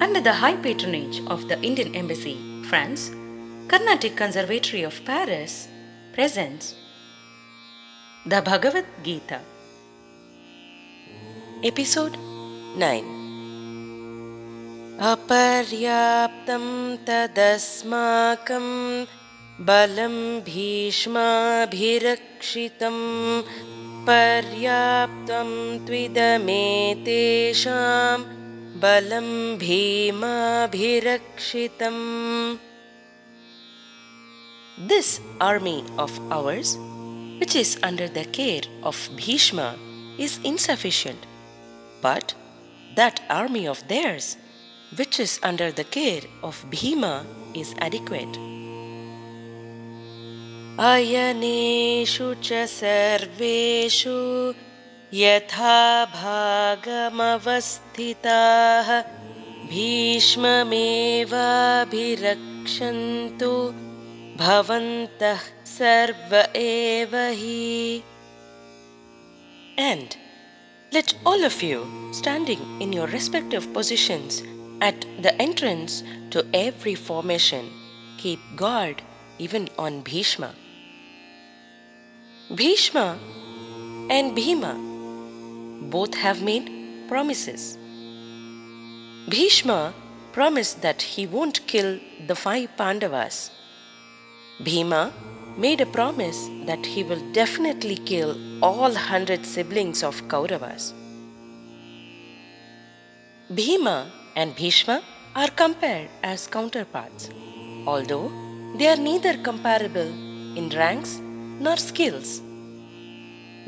under the high patronage of the Indian Embassy, France, Carnatic Conservatory of Paris presents the Bhagavad Gita. Episode 9 अपर्याप्तं तदस्माकं बलं भीष्माभिरक्षितं पर्याप्तं त्विदमेतेषां बलं भीमाभिरक्षितम् This army of ours, which is under the care of Bhishma, is insufficient. But that army of theirs, which is under the care of Bhima, is adequate. अयनेषु च सर्वेषु यथा भागमवस्थिताः भीष्ममेवाभिरक्षन्तु भवन्तः सर्व एव हि And let all of you, standing in your respective positions at the entrance to every formation, keep guard even on Bhishma. Bhishma and Bhima both have made promises. Bhishma promised that he won't kill the five Pandavas. Bhima made a promise that he will definitely kill all hundred siblings of Kauravas. Bhima and Bhishma are compared as counterparts, although they are neither comparable in ranks nor skills.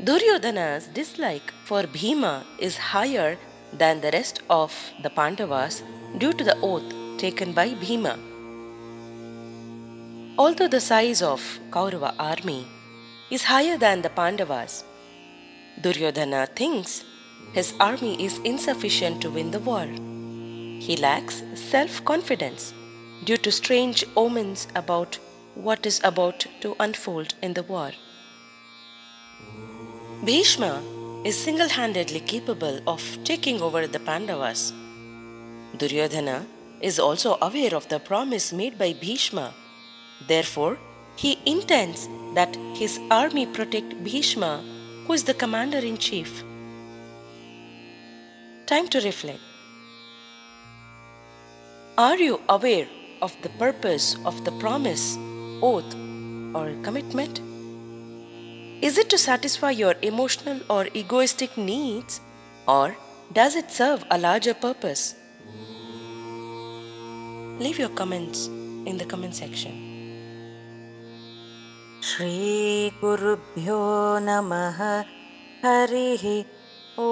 Duryodhana's dislike for Bhima is higher than the rest of the Pandavas due to the oath taken by Bhima. Although the size of Kaurava army is higher than the Pandavas, Duryodhana thinks his army is insufficient to win the war. He lacks self confidence due to strange omens about what is about to unfold in the war. Bhishma is single handedly capable of taking over the Pandavas. Duryodhana is also aware of the promise made by Bhishma. Therefore, he intends that his army protect Bhishma, who is the commander in chief. Time to reflect. Are you aware of the purpose of the promise, oath, or commitment? Is it to satisfy your emotional or egoistic needs, or does it serve a larger purpose? Leave your comments in the comment section. श्रीगुरुभ्यो नमः हरिः ओ